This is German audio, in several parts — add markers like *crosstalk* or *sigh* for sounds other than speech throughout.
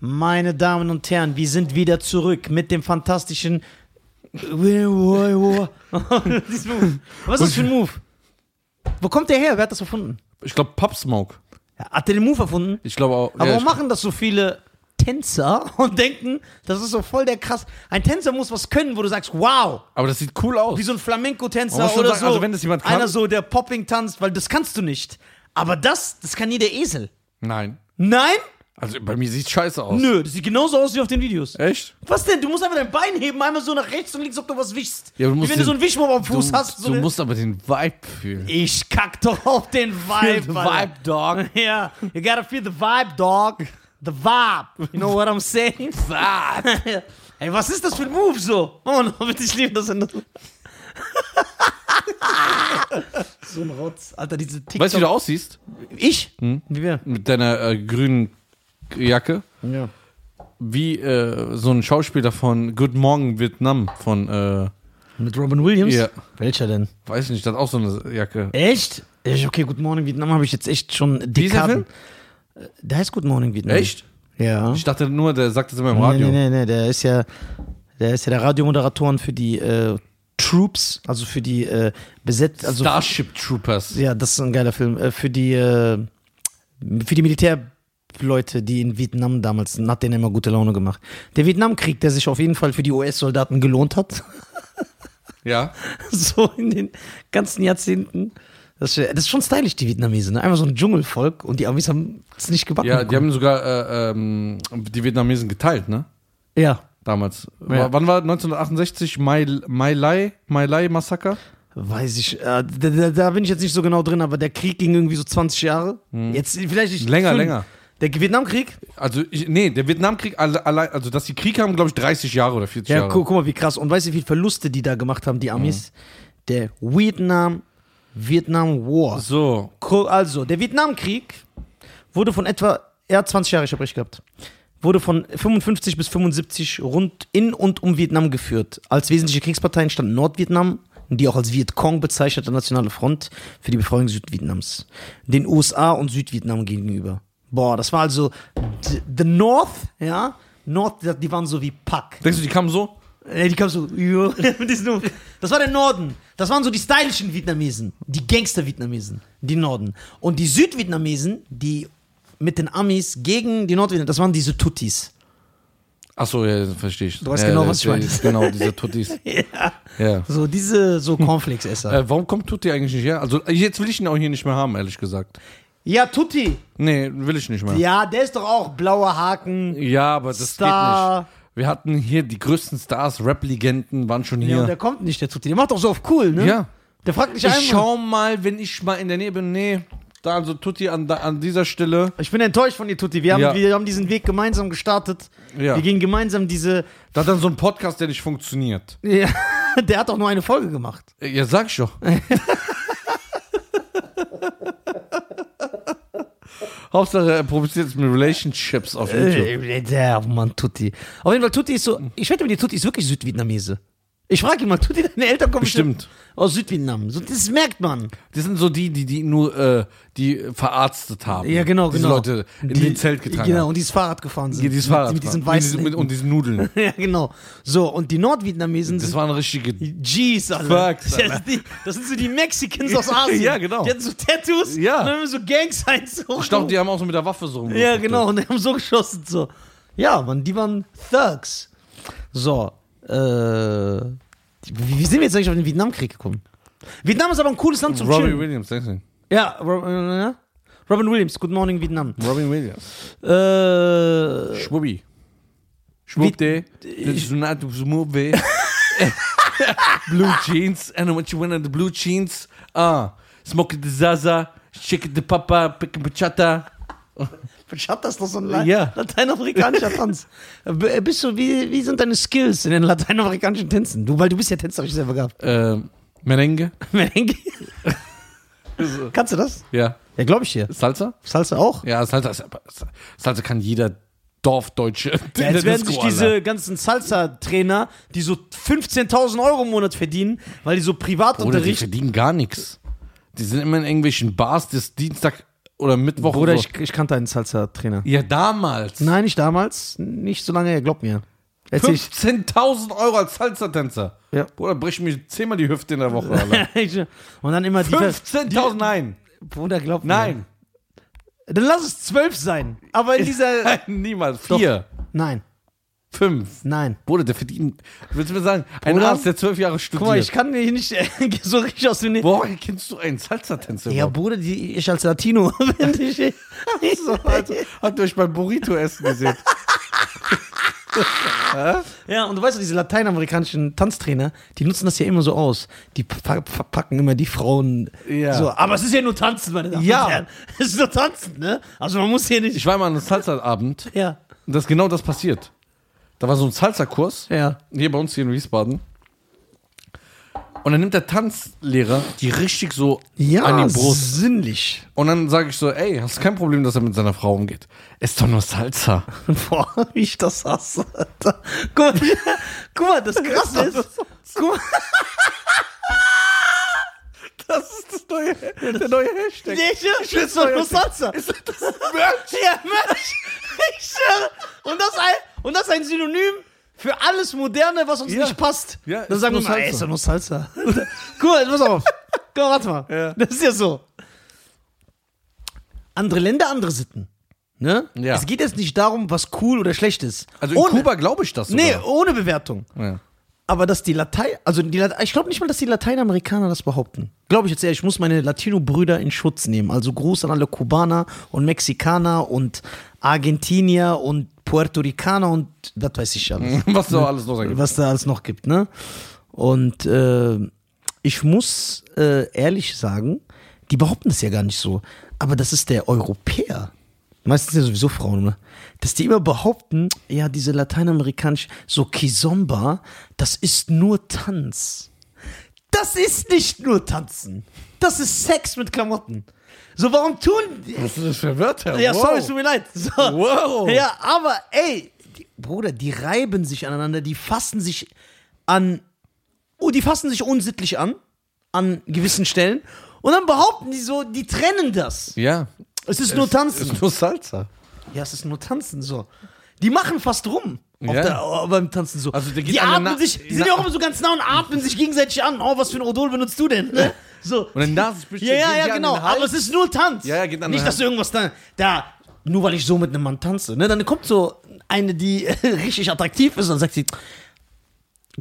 Meine Damen und Herren, wir sind wieder zurück mit dem fantastischen. *laughs* Was ist das für ein Move? Wo kommt der her? Wer hat das erfunden? Ich glaube Pop Smoke. Ja, Hat der den Move erfunden? Ich glaube auch. Aber ja, warum machen das so viele Tänzer *laughs* und denken, das ist so voll der krass. Ein Tänzer muss was können, wo du sagst, wow, aber das sieht cool aus. wie so ein Flamenco-Tänzer oder sagen, so. also wenn das jemand kann- Einer so, der Popping tanzt, weil das kannst du nicht. Aber das, das kann nie der Esel. Nein. Nein? Also bei mir sieht scheiße aus. Nö, das sieht genauso aus wie auf den Videos. Echt? Was denn? Du musst einfach dein Bein heben, einmal so nach rechts und links, ob du was wischst. Ja, du wie wenn du so einen Wischmob am Fuß du, hast. So du eine- musst aber den Vibe fühlen. ich kack doch auf den Vibe. the Alter. vibe, dog. *laughs* Ja, you gotta feel the vibe, dog. The vibe. You know what I'm saying? *laughs* Ey, was ist das für ein Move so? Oh, no, *laughs* bitte, ich liebe das. So ein Rotz. Alter, diese TikTok... Weißt du, wie du aussiehst? Ich? Hm? Wie wer? Mit deiner äh, grünen Jacke. Ja. Wie äh, so ein Schauspieler von Good Morning Vietnam von, äh, Mit Robin Williams? Ja. Welcher denn? weiß ich nicht, das hat auch so eine Jacke. Echt? Echt? Okay, Good Morning Vietnam habe ich jetzt echt schon Wie ist der Dekaden. Äh, Der heißt Good Morning Vietnam. Echt? Ja. Ich dachte nur, der sagt das immer im Nee, Radio. nee, nee, nee, der ist ja, der ist ja der Radiomoderatoren für die äh, Troops, also für die äh, besetzt, also Starship Troopers. ja, das ist ein geiler Film, äh, für die äh, für die Militärleute, die in Vietnam damals, hat denen immer gute Laune gemacht. Der Vietnamkrieg, der sich auf jeden Fall für die US-Soldaten gelohnt hat, *laughs* Ja. so in den ganzen Jahrzehnten. Das, ist- schon stylisch, die Vietnamesen. Ne? Einfach so ein Dschungelvolk und die Amis haben es nicht gebacken. Ja, die haben sogar äh, ähm, die Vietnamesen geteilt, ne? ja. Damals. Ja. War- Wann war 1968 Mai, Mai Lai, Mai Lai Massaker? Weiß ich, äh, da, da, da bin ich jetzt nicht so genau drin, aber der Krieg ging irgendwie so 20 Jahre. Jetzt vielleicht nicht. Hm. Länger, fünf. länger. Der Vietnamkrieg? Also, ich, nee, der Vietnamkrieg, alle- allein, also dass die Krieg haben, glaube ich, 30 Jahre oder 40 Ja, Jahre. guck, guck mal, wie krass. Und weißt du, wie viele Verluste die da gemacht haben, die Amis? Der Vietnam, Vietnam War. So, Also, der Vietnamkrieg wurde von etwa, er hat 20 Jahre, ich hab recht gehabt, wurde von 55 bis 75 rund in und um Vietnam geführt. Als wesentliche Kriegsparteien stand Nordvietnam, die auch als Vietcong bezeichnete Nationale Front für die Befreiung Südvietnams, den USA und Südvietnam gegenüber. Boah, das war also the, North, ja, North, die waren so wie Pack. denkst du, die kamen so? Ey, die kam so, *laughs* das war der Norden. Das waren so die stylischen Vietnamesen, die Gangster-Vietnamesen, die Norden. Und die Südvietnamesen, die mit den Amis gegen die Nordvietnamesen, das waren diese Tutsis. Achso, ja, verstehe ich. Du weißt ja, genau, ja, was ich ja, meine. Genau, diese Tuttis. *laughs* Ja. Ja. So diese, so Cornflakes-Esser. Äh, warum kommt Tutti eigentlich nicht her? Also, jetzt will ich ihn auch hier nicht mehr haben, ehrlich gesagt. Ja, Tutti. Nee, will ich nicht mehr. Ja, der ist doch auch blauer Haken. Ja, aber das Star. geht nicht. Wir hatten hier die größten Stars, Rap-Legenden waren schon Ja, und hier. der kommt nicht, der Tutti. Der macht doch so auf cool, ne? Ja. Der fragt nicht Ich einmal. schau mal, wenn ich mal in der Nähe bin. Nee, da also Tutti an, da, an dieser Stelle. Ich bin enttäuscht von dir, Tutti. Wir haben, Ja. wir haben diesen Weg gemeinsam gestartet. Ja. Wir gehen gemeinsam diese. Da hat dann so ein Podcast, der nicht funktioniert. Ja, *laughs* der hat doch nur eine Folge gemacht. Ja, sag ich doch. *laughs* Hauptsache, er produziert jetzt mit Relationships auf YouTube. Äh, Mann, Tutti. Auf jeden Fall, Tutti ist so. Ich wette mit dir, Tutti ist wirklich Südvietnamese. Ich frage ihn mal, Tutti, deine Eltern kommen Bestimmt. aus Südvietnam. So, das merkt man. Das sind so die, die, die nur, äh, die verarztet haben. Ja, genau, Diese genau. Leute in Die- den Zelt getragen Genau, haben. und dieses Fahrrad gefahren sind. Die dieses Fahrrad Mit, mit diesen weißen. und, diese, und diese Nudeln. *laughs* ja, genau. So, und die Nordvietnamesen Das sind. waren richtige. Jeez, Alter. Fucks, das, ist die, das sind so die Mexicans aus *laughs* Asien. Ja, genau. Die hatten so Tattoos Ja. und dann haben so Gang-Signs. Ich glaube, die haben auch so mit der Waffe so Ja, rumgelaufen. genau, und die haben so geschossen. So. Ja, Mann, die waren Thugs. So, äh. Wie, wie sind wir jetzt eigentlich auf den Vietnamkrieg gekommen? Vietnam ist aber ein cooles Land zum Robbie Chillen. Williams, denkst du? Ja, Rob, äh, Robin Williams, Good Morning Vietnam. Robin Williams. Äh, ist not movie. *laughs* blue jeans. And what you win on the blue jeans. Ah. Smoke the Zaza. Shake the Papa. Pick the Bachata. Hat das doch so ein La Ja. lateinamerikanischer Tanz. *laughs* B- Bist du, wie, wie sind deine Skills in den lateinamerikanischen Tänzen? Du, weil du bist ja tänzerisch selber gehabt. Ähm, Merengue. *laughs* Merengue. Kannst du das? Ja. Ja, glaube ich dir. Salsa? Salsa auch? Ja, Salsa, ist, Salsa kann jeder Dorfdeutsche. Ja, jetzt *laughs* werden sich diese ganzen Salsa-Trainer, die so 15.000 Euro im Monat verdienen, weil die so Oder die Privatunterricht. verdienen gar nichts. Die sind immer in irgendwelchen Bars, das Dienstag oder Mittwoch. Bruder, so. ich, ich kannte einen Salsa-Trainer. ja, damals. Nein, nicht damals. Nicht so lange glaub mir. Erzähl ich. 15.000 Euro als Salsa-Tänzer. Ja. Bruder, brich mir zehnmal die Hüfte in der Woche. *laughs* Und dann immer die. 15.000, nein. Bruder, glaub mir. Nein. Dann lass es zwölf sein. Aber in *laughs* dieser. Nein, niemals. Vier. Nein, Fünf. nein. Bruder, der verdient. Willst du mir sagen, ein Bruder? Arzt, der zwölf Jahre studiert. Guck mal, ich kann hier nicht äh, *laughs* so richtig aus dem. Woher kennst du einen Salsa-Tänzer? Ja? Bruder, die, ich als Latino. *laughs* wenn ich, so, also, habt ihr euch beim Burrito-Essen gesehen? ja, und du weißt, diese lateinamerikanischen Tanztrainer, die nutzen das ja immer so aus. Die pa- pa- packen immer die Frauen Ja. so. Aber es ist ja nur Tanzen, meine Damen Ja. und Herren. Es ist nur Tanzen, ne? Also man muss hier nicht. Ich war mal an einem Salsa-Abend ja, und das ist genau das passiert. Da war so ein Salsa-Kurs, ja. hier bei uns hier in Wiesbaden. Und dann nimmt der Tanzlehrer die richtig so Ja, an die Brust. sinnlich. Und dann sage ich so, ey, hast du kein Problem, dass er mit seiner Frau umgeht? Ist doch nur Salsa. *laughs* Boah, wie ich das hasse. Alter. Guck mal, guck mal das Krasse ist. Guck mal, Das ist *laughs* das neue, der neue Hashtag. ich schwitze doch nur Salsa. Ist das Merch? Ja, Mensch. *laughs* Ich schwöre. Und das, ein, und das ist ein Synonym für alles Moderne, was uns Ja. nicht passt. Ja, Dann ist sagen wir nur mal, Salsa. ey, ist doch nur Salsa. *laughs* Mal, pass auf. Mal, warte mal. Ja. Das ist ja so. Andere Länder, andere Sitten. Ne? Ja. Es geht jetzt nicht darum, was cool oder schlecht ist. Also in ohne, Kuba glaube ich das sogar. Nee, ohne Bewertung. Ja. Aber dass die Latein, also die Late- ich glaube nicht mal, dass die Lateinamerikaner das behaupten. Glaube ich jetzt ehrlich, ich muss meine Latino-Brüder in Schutz nehmen. Also Gruß an alle Kubaner und Mexikaner und Argentinier und Puerto Ricaner und was weiß ich alles. *laughs* Was da alles noch sagen. was da alles noch gibt, ne? Und äh, ich muss äh, ehrlich sagen, die behaupten das ja gar nicht so. Aber das ist der Europäer. Meistens ja sowieso Frauen, ne? Dass die immer behaupten, ja, diese lateinamerikanisch, so Kizomba, das ist nur Tanz. Das ist nicht nur Tanzen. Das ist Sex mit Klamotten. So, warum tun die. Was ist das für Wörter? Ja, wow. sorry, es tut mir leid. So. Wow. Ja, aber ey, die, Bruder, die reiben sich aneinander, die fassen sich an. Oh, die fassen sich unsittlich an, an gewissen Stellen. Und dann behaupten die so, die trennen das. Ja. Es ist nur Tanzen. Ist nur Salsa. ja, es ist nur Tanzen, so. Die machen fast rum. Auf Ja. der, oh, beim Tanzen so. Also, die atmen sich, die sind ja auch immer so ganz nah und atmen sich gegenseitig an. Oh, was für ein Odol benutzt du denn? Ne? *laughs* So. Und dann Nasenspitze Ja, ja, ja, genau. Hals. Aber es ist nur Tanz. Ja, ja, geht an Nicht, dass du irgendwas da, da, nur weil ich so mit einem Mann tanze. Ne? Dann kommt so eine, die *laughs* richtig attraktiv ist und sagt sie,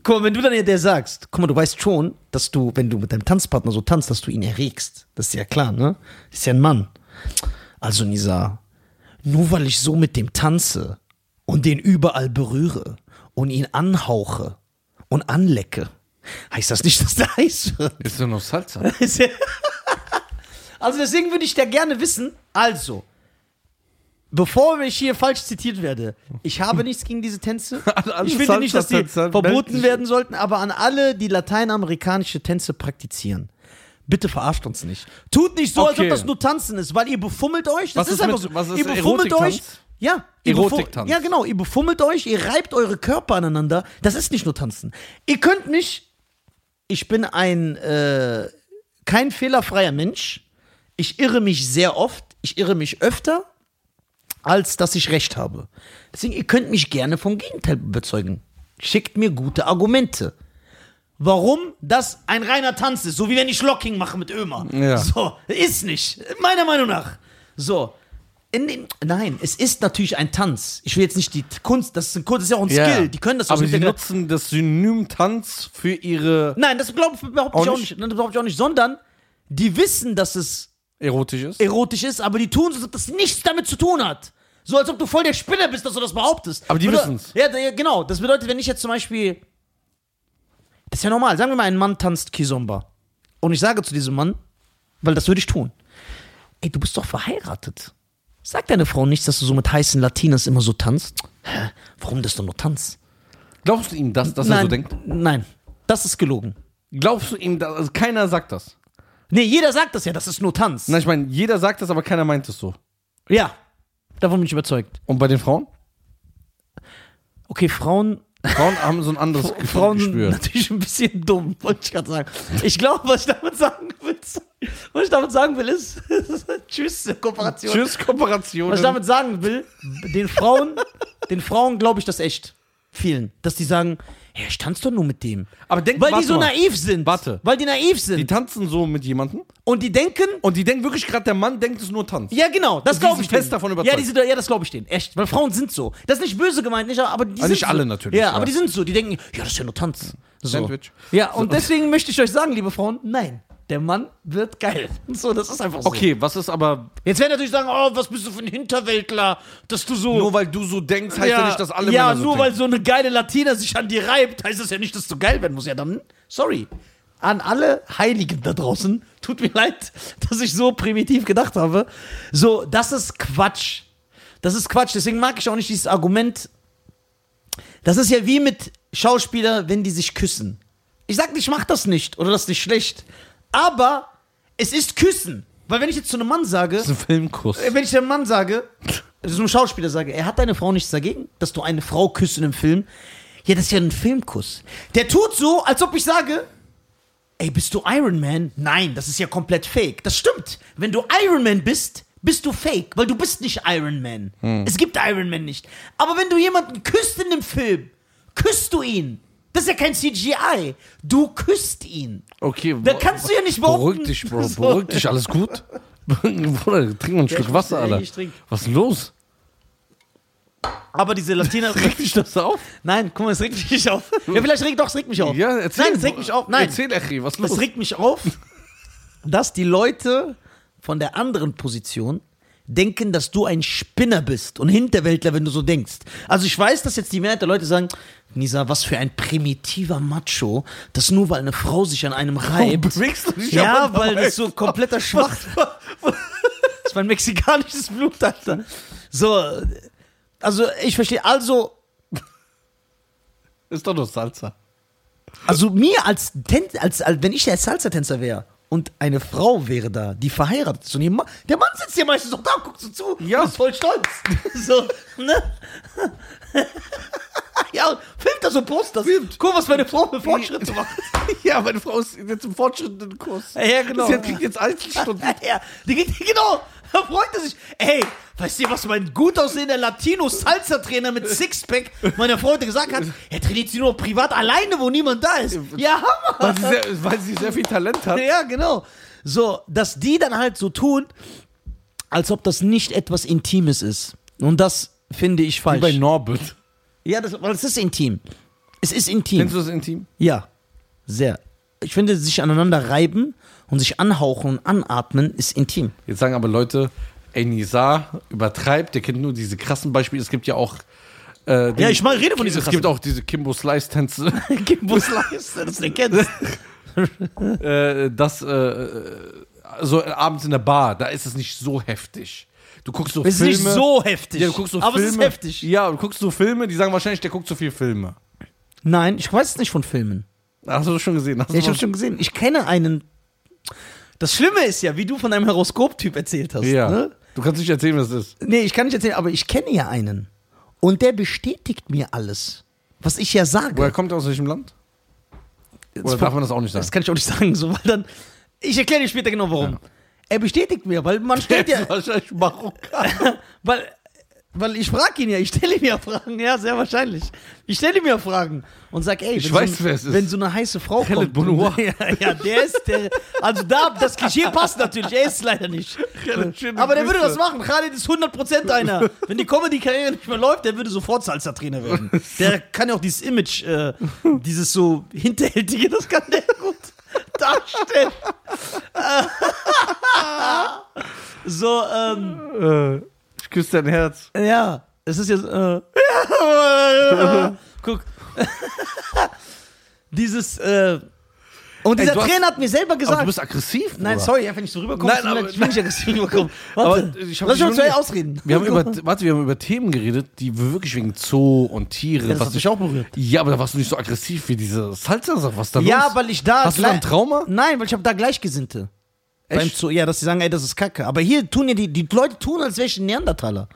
guck mal, wenn du dann ja der sagst, guck mal, du weißt schon, dass du, wenn du mit deinem Tanzpartner so tanzt, dass du ihn erregst. Das ist ja klar, ne? Ist ja ein Mann. Also Nisa, nur weil ich so mit dem tanze und den überall berühre und ihn anhauche und anlecke, heißt das nicht, dass der heiß wird. Ist nur noch Salsa. *laughs* Also deswegen würde ich da gerne wissen, also, bevor ich hier falsch zitiert werde, ich habe nichts gegen diese Tänze. *laughs* Ich finde nicht, dass die verboten werden sollten, aber an alle, die lateinamerikanische Tänze praktizieren. Bitte verarscht uns nicht. Tut nicht so, als ob Okay. das nur Tanzen ist, weil ihr befummelt euch. Das Was ist, ist einfach so. was ist ihr befummelt euch. Ja, Erotiktanz. Ja, genau. Ihr befummelt euch, ihr reibt eure Körper aneinander. Das ist nicht nur Tanzen. Ihr könnt mich. Ich bin ein äh, kein fehlerfreier Mensch. Ich irre mich sehr oft. Ich irre mich öfter, als dass ich recht habe. Deswegen, ihr könnt mich gerne vom Gegenteil überzeugen. Schickt mir gute Argumente. Warum das ein reiner Tanz ist, so wie wenn ich Locking mache mit Ömer. Ja. So, ist nicht. Meiner Meinung nach. So. In den, nein, es ist natürlich ein Tanz. Ich will jetzt nicht die Kunst, das ist, ein, Kunst, das ist ja auch ein Skill. Die können das Aber sie nutzen das Synonym Tanz für ihre Nein, das glaube ich behaupte Auch ich auch nicht? Das behaupte ich auch nicht, sondern die wissen, dass es erotisches. erotisch ist, aber die tun so, ob das nichts damit zu tun hat. So als ob du voll der Spinner bist, dass du das behauptest. Aber die Bedeu- wissen's. Ja, ja, genau. Das bedeutet, wenn ich jetzt zum Beispiel. Das ist ja normal. Sagen wir mal, ein Mann tanzt Kizomba. Und ich sage zu diesem Mann, weil das würde ich tun. Ey, du bist doch verheiratet. Sag deine Frau nicht, dass du so mit heißen Latinas immer so tanzt. Hä? Warum das doch nur Tanz? Glaubst du ihm das, dass er nein, so denkt? Nein, das ist gelogen. Glaubst du ihm das? Also keiner sagt das. Nee, jeder sagt das ja, das ist nur Tanz. Nein, ich meine, jeder sagt das, aber keiner meint es so. Ja, davon bin ich überzeugt. Und bei den Frauen? Okay, Frauen Frauen haben so ein anderes Frauen sind natürlich ein bisschen dumm, wollte ich gerade sagen. Ich glaube, was ich damit sagen will. Was ich damit sagen will, ist, *laughs* tschüss, Kooperation. Tschüss, Kooperation. Was ich damit sagen will, den Frauen, den Frauen glaube ich das echt. Vielen. Dass die sagen, ja, ich tanze doch nur mit dem. Aber denk, Weil die so mal. naiv sind. Warte. Weil die naiv sind. Die tanzen so mit jemandem und die denken, und die denken wirklich gerade, der Mann denkt es nur Tanz. ja genau, das glaube ich fest denen. davon überzeugt. Ja, sind, ja das glaube ich denen. Echt. Weil Frauen sind so. Das ist nicht böse gemeint, nicht, aber die Also sind nicht so. alle natürlich, Ja, ja. aber die sind so. Die denken, ja, das ist ja nur Tanz. So. Sandwich. Ja, und deswegen möchte ich euch sagen, liebe Frauen, nein. Der Mann wird geil. *laughs* So, das ist einfach so. Okay, was ist aber, Jetzt werden natürlich sagen, oh, was bist du für ein Hinterwäldler, dass du so. nur weil du so denkst, heißt ja, nicht, dass alle ja, Männer so nur denken. weil so eine geile Latina sich an dir reibt, heißt das ja nicht, dass du geil werden musst. Ja, dann, sorry. An alle Heiligen da draußen, tut mir leid, *laughs* dass ich so primitiv gedacht habe. So, das ist Quatsch. Das ist Quatsch. Deswegen mag ich auch nicht dieses Argument. Das ist ja wie mit Schauspieler, wenn die sich küssen. Ich sag nicht, ich mach das nicht oder das ist nicht schlecht. Aber es ist Küssen. Weil wenn ich jetzt zu einem Mann sage, Das ist ein Filmkuss. äh, wenn ich dem Mann sage, also einem Schauspieler sage, er hat deine Frau nichts dagegen, dass du eine Frau küsst in einem Film. Ja, das ist ja ein Filmkuss. Der tut so, als ob ich sage, ey, bist du Iron Man? Nein, das ist ja komplett fake. Das stimmt. Wenn du Iron Man bist, bist du fake, weil du bist nicht Iron Man. Es gibt Iron Man nicht. Aber wenn du jemanden küsst in einem Film, küsst du ihn. Das ist ja kein CGI. Du küsst ihn. Okay, Da kannst du ja nicht behaupten. Beruhig dich, Bro. *laughs* So. Beruhig dich, alles gut? *laughs* Bruder, trink mal ein Stück ich Wasser, Alter. Was ist los? Aber diese Latina. *laughs* Regt dich das auf? Nein, guck mal, es regt mich nicht auf. Ja, vielleicht regt doch, es regt mich auf. Ja, erzähl. Nein, es regt mich auf. Nein, Erzähl, Echi, was ist los? es regt mich auf, dass die Leute von der anderen Position denken, dass du ein Spinner bist und Hinterwäldler, wenn du so denkst. Also ich weiß, dass jetzt die Mehrheit der Leute sagen, Nisa, was für ein primitiver Macho, dass nur weil eine Frau sich an einem reibt. dich Ja, weil das so kompletter Schwach. Das ist mein mexikanisches Blut, Alter. So, also ich verstehe, also Ist doch nur Salsa. Also mir als, als, als wenn ich der Salsa-Tänzer wäre und eine Frau wäre da, die verheiratet ist und ihr Mann, der Mann sitzt ja meistens doch da guckt so zu. Ja. Und ist voll stolz. *laughs* so, ne? Ja, und filmt da so Posters. Guck, was meine Frau für Fortschritte macht. *laughs* ja, meine Frau ist jetzt im fortschrittenden Kurs. Ja, genau. Sie kriegt jetzt Einzelstunden. *laughs* ja, die geht, *laughs* genau. Da freut er sich. Ey, weißt du, was mein gut aussehender Latino-Salsa-Trainer mit Sixpack meiner heute gesagt hat? Er trainiert sie nur privat alleine, wo niemand da ist. Ja, Hammer. weil, sie sehr, weil sie sehr viel Talent hat. Ja, genau. So, dass die dann halt so tun, als ob das nicht etwas Intimes ist. Und das finde ich Wie falsch. bei Norbert. Ja, das, weil es ist intim. Es ist intim. Kennst du das intim? Ja, sehr. Ich finde, sich aneinander reiben und sich anhauchen und anatmen ist intim. Jetzt sagen aber Leute, ey, Nisa übertreibt, der kennt nur diese krassen Beispiele. Es gibt ja auch. Äh, die- Ja, ich mal rede von diesen Es gibt auch diese Kimbo Slice-Tänze, *laughs* Kimbo Slice, das den kennst. *laughs* äh, das äh, so abends in der Bar, da ist es nicht so heftig. Du guckst so Es ist Filme. nicht so heftig. ja, du guckst so aber Filme. es ist heftig. Ja, du guckst so Filme, die sagen wahrscheinlich, der guckt so viel Filme. Nein, ich weiß es nicht von Filmen. Hast du das schon gesehen? Hast Ja, ich habe schon gesehen. Ich kenne einen. Das Schlimme ist ja, wie du von deinem Horoskop-Typ erzählt hast. ja. Ne? Du kannst nicht erzählen, was es ist. Nee, ich kann nicht erzählen, aber ich kenne ja einen. Und der bestätigt mir alles, was ich ja sage. Woher kommt er aus welchem Land? Oder Das- darf man das auch nicht sagen? Das kann ich auch nicht *laughs* sagen, so, weil dann. Ich erkläre dir später genau warum. Er bestätigt mir, weil man stellt ja. *laughs* wahrscheinlich Marokkan. *laughs* weil, weil ich frage ihn ja, ich stelle ihm ja Fragen, ja, sehr wahrscheinlich. Ich stelle ihm ja Fragen und sag, ey, Ich wenn, weiß, so, wer es ist. wenn so eine heiße Frau Khaled kommt. Bonoir. *laughs* ja, ja, der ist der. Also da, das Klischee passt natürlich, er ist es leider nicht. Aber der würde das machen. Khaled ist 100% einer. Wenn die Comedy-Karriere nicht mehr läuft, der würde sofort Salsa-Trainer werden. Der kann ja auch dieses Image, äh, dieses so hinterhältige, das kann der gut darstellen. so, ähm, Ich küsse dein Herz. ja, es ist jetzt. Äh, *laughs* guck. *laughs* Dieses. Äh, und Ey, dieser hast- Trainer hat mir selber gesagt. du bist aggressiv. Nein, Bruder. sorry, ja, wenn ich so rüberkomme, Nein, aber- ich will nicht aggressiv rüberkommen. *laughs* Warte, ich hab lass mich mal nie- ausreden. Wir haben über, *laughs* warte, wir haben über Themen geredet, die wirklich wegen Zoo und Tiere. Ja, das was hat mich auch berührt. Ja, aber da warst du nicht so aggressiv wie diese Salsa-Sache. Was da Ja, los? weil ich da. Hast du da ein Trauma? Nein, weil ich habe da Gleichgesinnte. Beim Echt? Zoo, ja, dass sie sagen, ey, das ist Kacke. Aber hier tun ja die, die Leute tun, als wäre ich ein Neandertaler.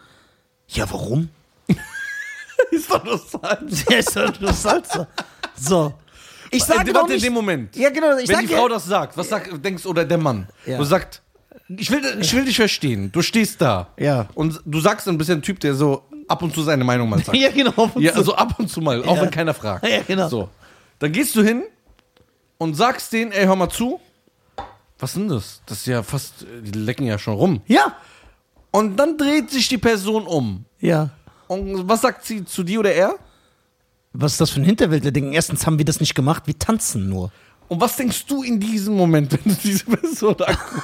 Ja, warum? *laughs* ist doch nur Salsa. Der ist halt nur Salsa. So. Ich sage Äh, doch nicht. in dem Moment. Ja, genau. Ich Wenn sag die Frau das sagt, was sagt, denkst oder der Mann, Ja. du sagst, ich will, ich will dich verstehen. Du stehst da. Ja. Und du sagst dann, bist ja ein Typ, der so ab und zu seine Meinung mal sagt. *laughs* Ja, genau. Ja, also ab und zu mal, auch Ja. wenn keiner fragt. *laughs* Ja, genau. So. Dann gehst du hin und sagst denen, ey, hör mal zu. Was denn das? Das ist ja fast, die lecken ja schon rum. Ja. Und dann dreht sich die Person um. Ja. Und was sagt sie zu dir oder er? Was ist das für ein denken, erstens haben wir das nicht gemacht, wir tanzen nur. Und was denkst du in diesem Moment, wenn du diese Person anguckst?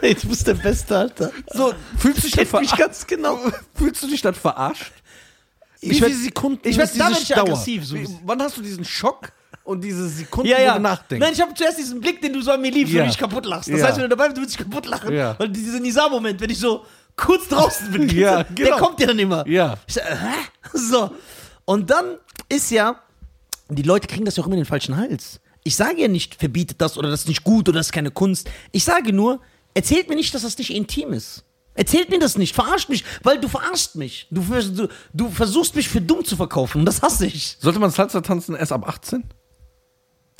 Ey, du bist der Beste, Alter. So, fühlst du dich dann verarscht? ganz genau. Fühlst du dich dann verarscht? Wie Ich werd- viele Sekunden ich werd- ist da diese werd ich Dauer? aggressiv, so. Wie- Wann hast du diesen Schock und diese Sekunden, Ja, wo ja. du nachdenkst? Nein, ich habe zuerst diesen Blick, den du so an mir liebst, Ja. wenn du dich kaputt lachst. Das Ja. heißt, wenn du dabei bist, du willst dich kaputt lachen. Ja. Und dieser Nisa-Moment, wenn ich so kurz draußen bin, *laughs* Ja, *laughs* der genau. kommt ja dann immer. Ja. Ich sag, hä? *laughs* So. Und dann ist ja, die Leute kriegen das ja auch immer in den falschen Hals. Ich sage ja nicht, verbietet das oder das ist nicht gut oder das ist keine Kunst. Ich sage nur, erzählt mir nicht, dass das nicht intim ist. Erzählt mir das nicht, verarscht mich, weil du verarschst mich. Du, du, du versuchst mich für dumm zu verkaufen und das hasse ich. Sollte man Salsa tanzen erst ab 18?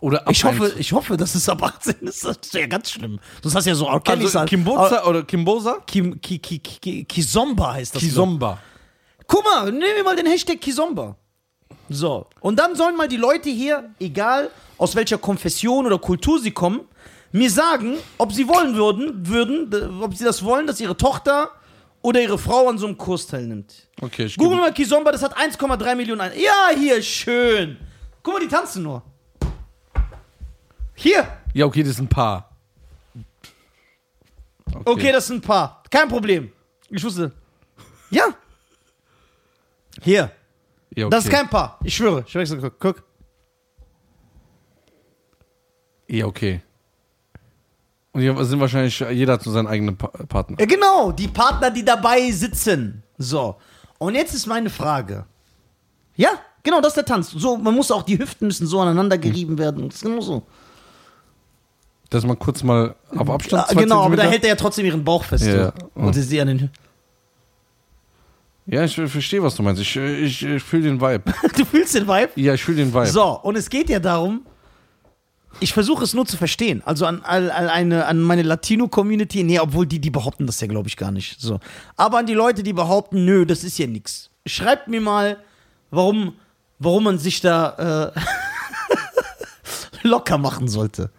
Oder ab Ich hoffe, 21? ich hoffe, dass es ab 18 ist. Das ist ja ganz schlimm. Das hast ja so. Kelly Also Kimboza oder Kimboza? Kim, ki, ki, ki, Kizomba heißt das. Kizomba. Guck mal, nehmen wir mal den Hashtag Kizomba. So. Und dann sollen mal die Leute hier, egal aus welcher Konfession oder Kultur sie kommen, mir sagen, ob sie wollen würden, würden, ob sie das wollen, dass ihre Tochter oder ihre Frau an so einem Kurs teilnimmt. Okay, ich Google mal Kizomba, das hat 1,3 Millionen ein. Ja, hier, schön. Guck mal, die tanzen nur. Hier. Ja, okay, das ist ein Paar. Okay, das sind ein paar. Kein Problem. Ich wusste. Ja. Hier. ja, okay. Das ist kein Paar. Ich schwöre. Ich schwöre, guck. guck. Ja, okay. Und die sind wahrscheinlich, jeder hat so seinen eigenen pa Partner. Ja, genau. Die Partner, die dabei sitzen. So. Und jetzt ist meine Frage. Ja, genau, das ist der Tanz. So, man muss auch, die Hüften müssen so aneinander gerieben werden. Das ist genau so. Dass man kurz mal auf Abstand Ah, zwei genau, aber da Zentimeter- hält er ja trotzdem ihren Bauch fest. Ja. So. Und sie sie an den. Ja, ich verstehe, was du meinst. Ich, ich, ich fühle den Vibe. *laughs* Du fühlst den Vibe? Ja, ich fühle den Vibe. So, und es geht ja darum, ich versuche es nur zu verstehen. Also an, an, an, eine, an meine Latino-Community, nee, obwohl die, die behaupten das ja, glaube ich, gar nicht. So. Aber an die Leute, die behaupten, nö, das ist ja nix. Schreibt mir mal, warum, warum man sich da äh, *laughs* locker machen sollte.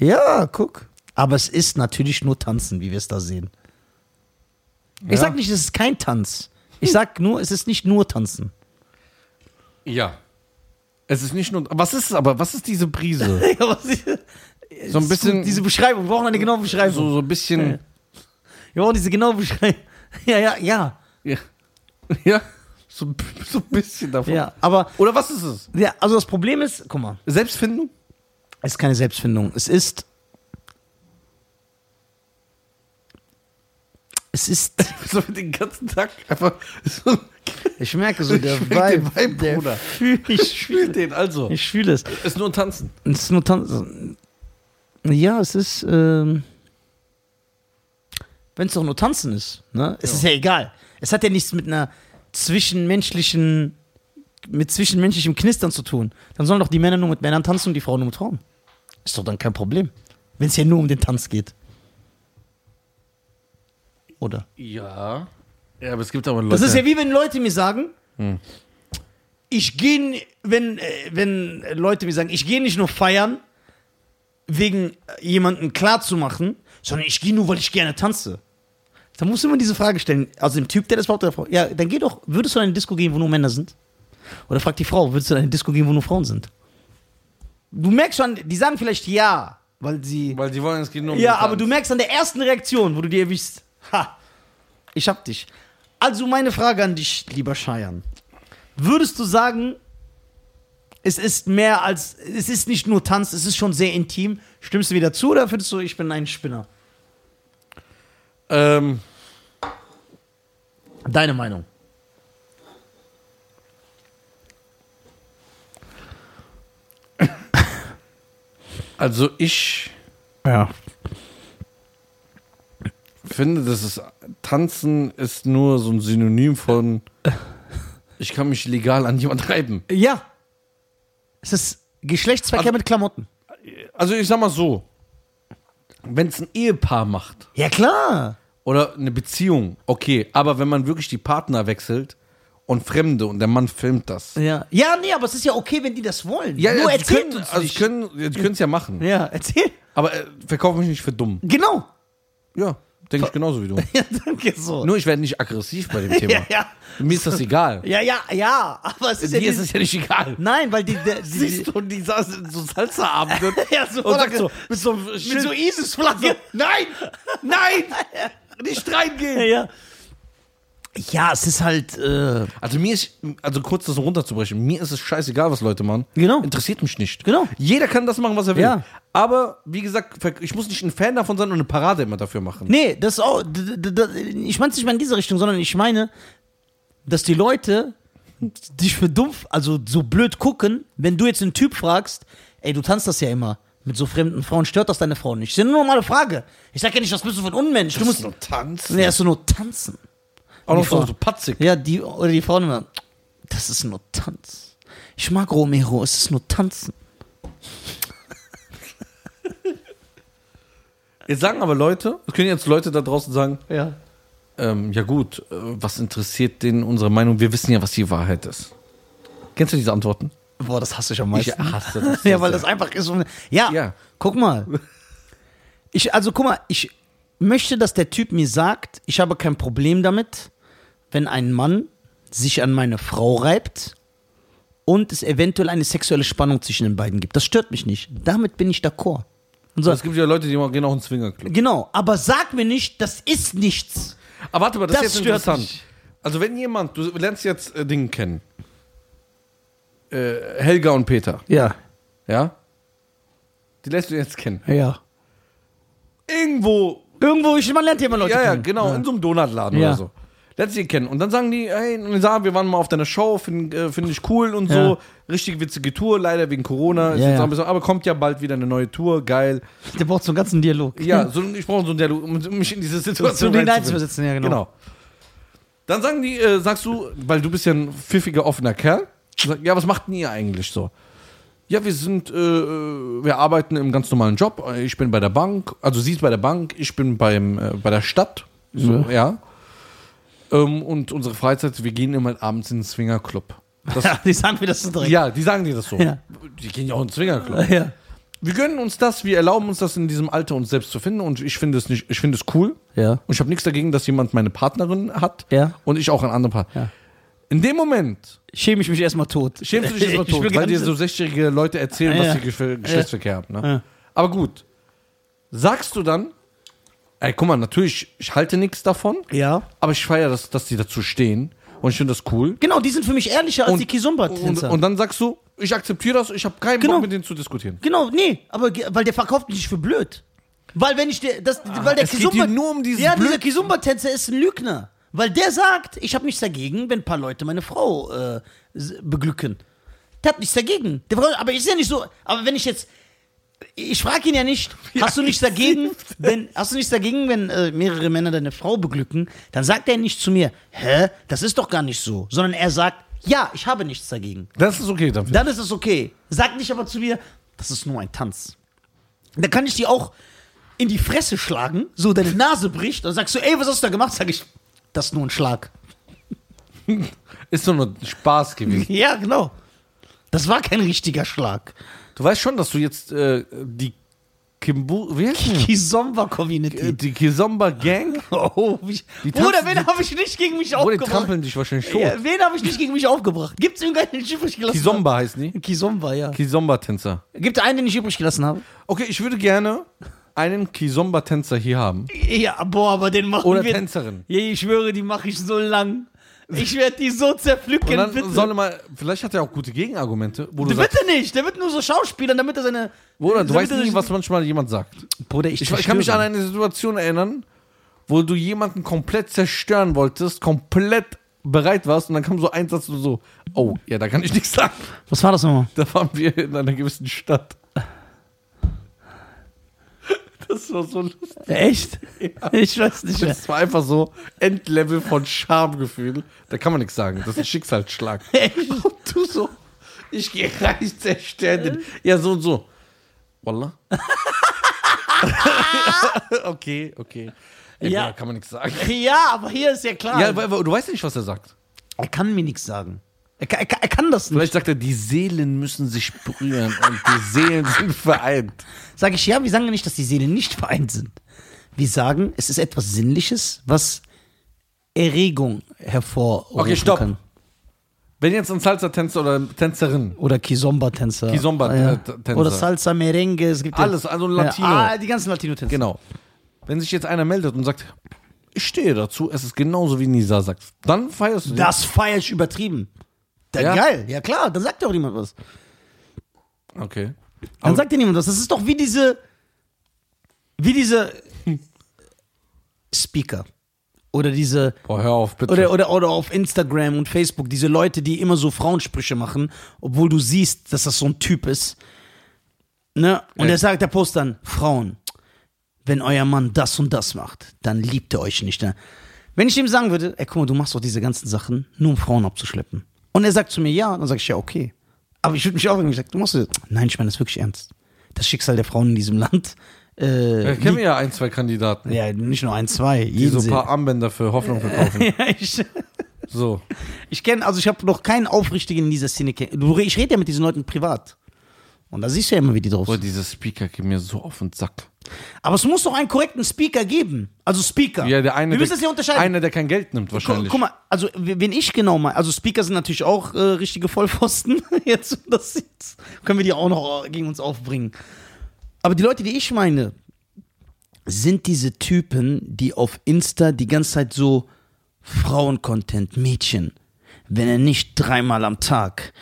Ja, guck. Aber es ist natürlich nur Tanzen, wie wir es da sehen. Ja. Ich sag nicht, es ist kein Tanz. Ich sag nur, es ist nicht nur Tanzen. Ja. Es ist nicht nur. Was ist es aber? Was ist diese Brise? *laughs* Ja, was ich- So ein bisschen. Diese Beschreibung, wir brauchen eine genaue Beschreibung. so, so ein bisschen. Wir brauchen diese genaue Beschreibung. *laughs* Ja, ja, ja. Ja. *laughs* ja. So, so ein bisschen davon. Ja, aber Oder was ist es? ja, also das Problem ist, guck mal, Selbstfindung? Es ist keine Selbstfindung. Es ist. Es ist. *laughs* So den ganzen Tag einfach. So, *laughs* Ich merke so, der Ich merk den Vibe. Vibe, der Bruder. Fühl, *laughs* ich fühle den also. ich fühle es. Ist nur ein Tanzen. Es ist nur Tanzen. Ja, es ist. Ähm, Wenn es doch nur Tanzen ist, ne? Es Ja. ist ja egal. Es hat ja nichts mit einer zwischenmenschlichen. mit zwischenmenschlichem Knistern zu tun. Dann sollen doch die Männer nur mit Männern tanzen und die Frauen nur mit Frauen. Ist doch dann kein Problem. Wenn es ja nur um den Tanz geht. Oder? Ja. Ja, aber es gibt aber Leute. Das ist ja wie wenn Leute mir sagen, Hm. ich gehe, wenn, äh, wenn Leute mir sagen, ich gehe nicht nur feiern, wegen äh, jemanden klarzumachen, sondern ich gehe nur, weil ich gerne tanze. Da musst du immer diese Frage stellen, also dem Typ, der das behauptet, der Frau, ja, dann geh doch, würdest du in eine Disco gehen, wo nur Männer sind? Oder fragt die Frau, würdest du in eine Disco gehen, wo nur Frauen sind? Du merkst schon, die sagen vielleicht ja, weil sie Weil die wollen, es geht nur um ja, aber du merkst an der ersten Reaktion, wo du dir erwischst, ha, ich hab dich. Also meine Frage an dich, lieber Scheiern. Würdest du sagen, es ist mehr als, es ist nicht nur Tanz, es ist schon sehr intim? Stimmst du wieder zu oder findest du, ich bin ein Spinner? Ähm, Deine Meinung. Also ich Ja. finde, das ist Tanzen ist nur so ein Synonym von *laughs* ich kann mich legal an jemand reiben. Ja. Es ist Geschlechtsverkehr Also- mit Klamotten. Also ich sag mal so, wenn es ein Ehepaar macht Ja, klar. oder eine Beziehung, okay, aber wenn man wirklich die Partner wechselt und Fremde und der Mann filmt das. Ja. Ja, nee, aber es ist ja okay, wenn die das wollen. Ja, Nur erzählen können, uns also nicht. die können, die können es ja machen. ja, erzähl. Aber äh, verkauf mich nicht für dumm. Genau. Ja, denke ich genauso wie du. *laughs* Ja, danke so. Nur ich werde nicht aggressiv bei dem *laughs* Thema. ja, ja. Mir ist das egal. Ja, ja, ja. Aber es ist ja Dir ist es ja nicht egal. Nein, weil die, die, *laughs* die, Siehst du, die saßen in so Salsa-Abenden Ja, so, und sagt so, mit so, mit so ISIS-Flagge. nein, nein, nicht reingehen. ja. Ja, es ist halt. Äh, Also mir ist, also kurz das runterzubrechen, mir ist es scheißegal, was Leute machen. Genau. Interessiert mich nicht. Genau. Jeder kann das machen, was er will. Ja. Aber, wie gesagt, ich muss nicht ein Fan davon sein und eine Parade immer dafür machen. nee, das ist auch. Ich meine es nicht mal in diese Richtung, sondern ich meine, dass die Leute dich für dumpf, also so blöd gucken, wenn du jetzt einen Typ fragst, ey, du tanzt das ja immer. Mit so fremden Frauen stört das deine Frau nicht. Das ist ja eine normale Frage. Ich sag ja nicht, das bist du für ein Unmensch. Du musst. nur tanzen. Nee, hast du nur tanzen. Auch noch so, so patzig. Ja, die, oder die Frauen immer, das ist nur Tanz. Ich mag Romero, es ist nur Tanzen. Jetzt sagen aber Leute, es können jetzt Leute da draußen sagen, Ja. ähm, ja gut, äh, was interessiert denen unsere Meinung? Wir wissen ja, was die Wahrheit ist. Kennst du diese Antworten? Boah, das hasse ich am Ich meisten. hasse das. *laughs* ja, weil das einfach ist. und- Ja, Ja. guck mal. Ich, also guck mal, ich möchte, dass der Typ mir sagt, ich habe kein Problem damit, wenn ein Mann sich an meine Frau reibt und es eventuell eine sexuelle Spannung zwischen den beiden gibt. Das stört mich nicht. Damit bin ich d'accord. Und so, Es gibt ja Leute, die gehen auch in den Swingerclub. genau, aber sag mir nicht, das ist nichts. Aber warte mal, das, Das ist jetzt stört interessant. mich. Also wenn jemand, du lernst jetzt äh, Dinge kennen. Äh, Helga und Peter, Ja, ja? Die lässt du jetzt kennen. ja. Irgendwo, Irgendwo, ich, man lernt ja immer Leute ja, ja, kennen. genau, in so einem Donutladen Ja. oder so. Lernst die kennen. Und dann sagen die, hey, Nizar, wir waren mal auf deiner Show, finde äh, find ich cool und Ja. so. Richtig witzige Tour, leider wegen Corona. Ist Ja, jetzt ja. auch ein bisschen, aber kommt ja bald wieder eine neue Tour, geil. Der braucht so einen ganzen Dialog. Ja, so, ich brauche so einen Dialog, um mich in diese Situation Zu einzuversetzen, ja, genau. Genau. Dann sagen die, äh, sagst du, weil du bist ja ein pfiffiger, offener Kerl, sag, ja, was macht denn ihr eigentlich so? Ja, wir sind, äh, äh, wir arbeiten im ganz normalen Job. Ich bin bei der Bank, also sie ist bei der Bank, ich bin beim, äh, bei der Stadt. So, ja. Ähm, und unsere Freizeit, wir gehen immer abends in den Swingerclub. Das, *laughs* Ja, die sagen mir das so direkt. ja, die sagen dir das so. Ja. Die gehen ja auch in den Swingerclub. *laughs* Ja. Wir gönnen uns das, wir erlauben uns das in diesem Alter uns selbst zu finden und ich finde es nicht, ich finde es cool. Ja. Und ich habe nichts dagegen, dass jemand meine Partnerin hat Ja. und ich auch einen anderen Partner. Ja. In dem Moment Schäme ich mich erstmal tot. schämst du dich erstmal *laughs* Ich tot, weil dir so 60-jährige Leute erzählen, Ja, was sie Ge Geschlechtsverkehr haben. Ne? Aber gut. Sagst du dann, ey, guck mal, natürlich, ich halte nichts davon, Ja. aber ich feiere, das, dass die dazu stehen und ich finde das cool. Genau, die sind für mich ehrlicher als die und, Kizumba-Tänzer. und dann sagst du, ich akzeptiere das, ich habe keinen Genau. Bock mit denen zu diskutieren. Genau, nee, aber ge- weil der verkauft mich nicht für blöd. Weil wenn ich der, das, weil der Ah, es geht hier nur um dieses Ja, dieser Blöd- Kizumba-Tänzer ist ein Lügner. Weil der sagt, ich habe nichts dagegen, wenn ein paar Leute meine Frau äh, s- beglücken. Der hat nichts dagegen. Der, Frau- aber ist ja nicht so. Aber wenn ich jetzt. Ich frage ihn ja nicht, hast du nichts dagegen, wenn, hast du nichts dagegen, wenn äh, mehrere Männer deine Frau beglücken, dann sagt er nicht zu mir, hä, das ist doch gar nicht so, sondern er sagt, ja, ich habe nichts dagegen. Das ist okay dann. Dann ist es okay. Sag nicht aber zu mir, das ist nur ein Tanz. Da kann ich dir auch in die Fresse schlagen, so deine Nase bricht, und sagst du, ey, was hast du da gemacht? Sag ich, das ist nur ein Schlag. Ist doch nur Spaß gewesen. *laughs* Ja, genau. Das war kein richtiger Schlag. Du weißt schon, dass du jetzt äh, die Kimbu, wie heißt die? Kizomba-Community. Die Kizomba Gang? *laughs* Oh, wie, Die Bruder, wen habe ich nicht gegen mich die aufgebracht? trampeln dich wahrscheinlich tot. Ja, wen habe ich nicht gegen mich aufgebracht? Gibt es irgendeinen, den ich übrig gelassen Kizomba heißen die? habe? Kizomba, ja. Kizomba-Tänzer. Gibt es einen, den ich übrig gelassen habe? Okay, ich würde gerne einen Kizomba-Tänzer hier haben. Ja, boah, aber den machen Oder wir... Tänzerin. Ja, ich schwöre, die mache ich so lang. Ich werde die so zerpflücken, Und dann bitte. soll er mal, vielleicht hat er auch gute Gegenargumente, wo du Der sagst, bitte nicht, der wird nur so Schauspielern, damit er seine. Bruder, du weißt sich- was manchmal jemand sagt. Bruder, ich, Ich, ich kann mich an eine Situation erinnern, wo du jemanden komplett zerstören wolltest, komplett bereit warst und dann kam so ein Satz und so, oh, ja, da kann ich nichts sagen. Was war das nochmal? Da waren wir in einer gewissen Stadt. Das war so lustig. Echt? Ich weiß nicht mehr. Das war einfach so Endlevel von Schamgefühl. Da kann man nichts sagen. Das ist ein Schicksalsschlag. *laughs* Und du so, ich gehe reich zerstören. den. Ja, so und so. Wallah. *laughs* okay, okay. Ja, Ja. Kann man nichts sagen. Ja, aber hier ist ja klar. Ja, weil, weil du weißt ja nicht, was er sagt. er kann mir nichts sagen. Er kann, er, kann, kann das nicht. Vielleicht sagt er, die Seelen müssen sich berühren und die Seelen sind vereint. Sage ich, ja, wir sagen ja nicht, dass die Seelen nicht vereint sind. Wir sagen, es ist etwas Sinnliches, was Erregung hervorrufen Okay, stopp. kann. Wenn jetzt ein Salsa-Tänzer oder Tänzerin, Oder Kizomba-Tänzer. Ah, Kizomba-Tänzer. Oder Salsa Merengue. Es gibt Alles, also Latino. Ja, ah, die ganzen Latino-Tänzer. genau. Wenn sich jetzt einer meldet und sagt, ich stehe dazu, es ist genauso wie Nisa sagt, dann feierst du. Das feier ich übertrieben. Da, Ja? Geil, ja klar, dann sagt ja auch niemand was. Okay. Dann Aber- sagt dir niemand was. Das ist doch wie diese, wie diese Speaker. Oder diese, Boah, hör auf, bitte. oder, oder, oder auf Instagram und Facebook, diese Leute, die immer so Frauensprüche machen, obwohl du siehst, dass das so ein Typ ist. Ne? Und Ey. er sagt, der Post dann, Frauen, wenn euer Mann das und das macht, dann liebt er euch nicht. Ne? Wenn ich ihm sagen würde, ey, guck mal, du machst doch diese ganzen Sachen, nur um Frauen abzuschleppen. Und er sagt zu mir, ja, dann sage ich, ja, okay. Aber ich würde mich auch irgendwie sagen, du machst das. Nein, ich meine das wirklich ernst. Das Schicksal der Frauen in diesem Land. Äh, ja, kennen wir ja ein, zwei Kandidaten, ja, nicht nur ein, zwei. die so ein paar Armbänder für Hoffnung verkaufen. *laughs* ja, ich, So. ich kenne, also ich habe noch keinen Aufrichtigen in dieser Szene kennengelernt. Ich rede ja mit diesen Leuten privat. Und da siehst du ja immer, wie die drauf Boah, sind. diese Speaker gehen mir so auf den Sack. Aber es muss doch einen korrekten Speaker geben. Also Speaker. Ja, der eine, Wir müssen der, das ja unterscheiden. Einer, der kein Geld nimmt, wahrscheinlich. Guck mal, also wenn ich genau mal, also Speaker sind natürlich auch äh, richtige Vollpfosten. *laughs* Jetzt, das jetzt können wir die auch noch gegen uns aufbringen. Aber die Leute, die ich meine, sind diese Typen, die auf Insta die ganze Zeit so Frauen-Content, Mädchen, wenn er nicht dreimal am Tag